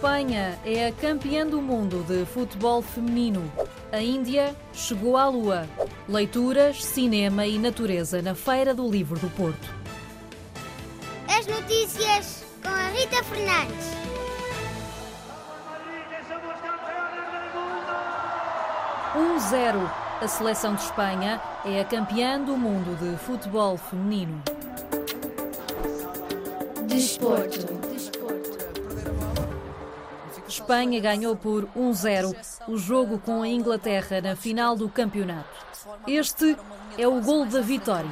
Espanha é a campeã do mundo de futebol feminino. A Índia chegou à Lua. Leituras, cinema e natureza na Feira do Livro do Porto. As notícias com a Rita Fernandes. 1-0. A seleção de Espanha é a campeã do mundo de futebol feminino. Desporto. Espanha ganhou por 1-0 o jogo com a Inglaterra na final do campeonato. Este é o gol da vitória.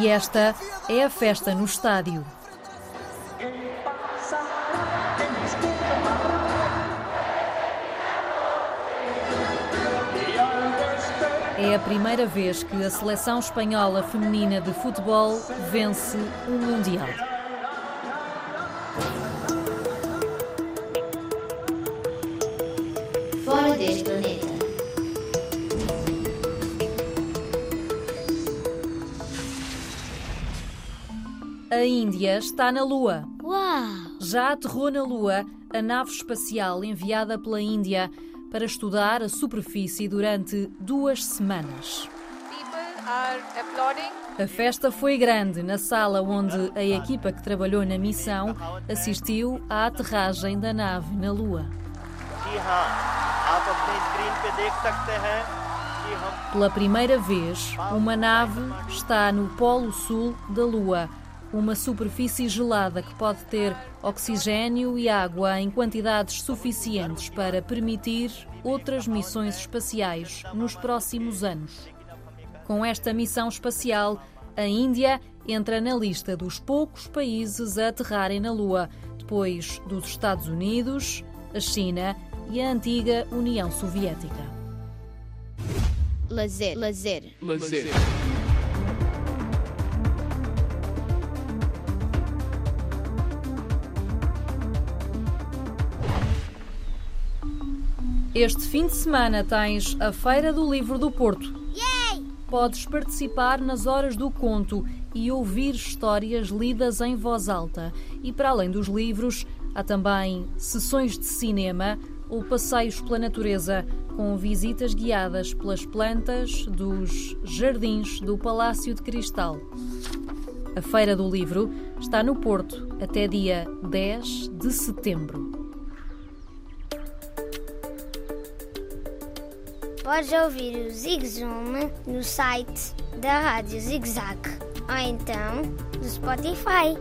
E esta é a festa no estádio. É a primeira vez que a seleção espanhola feminina de futebol vence um Mundial. Fora deste planeta. A Índia está na Lua. Uau! Já aterrou na Lua a nave espacial enviada pela Índia para estudar a superfície durante duas semanas. A festa foi grande na sala onde a equipa que trabalhou na missão assistiu à aterragem da nave na Lua. Pela primeira vez, uma nave está no Polo Sul da Lua uma superfície gelada que pode ter oxigênio e água em quantidades suficientes para permitir outras missões espaciais nos próximos anos. Com esta missão espacial, a Índia entra na lista dos poucos países a aterrarem na Lua, depois dos Estados Unidos, a China e a antiga União Soviética. Lazer. Lazer. Este fim de semana tens a Feira do Livro do Porto. Yay! Podes participar nas horas do conto e ouvir histórias lidas em voz alta. E para além dos livros, há também sessões de cinema ou passeios pela natureza, com visitas guiadas pelas plantas dos jardins do Palácio de Cristal. A Feira do Livro está no Porto até dia 10 de setembro. Podes ouvir o Zig Zoom no site da Rádio Zig Zag ou então no Spotify.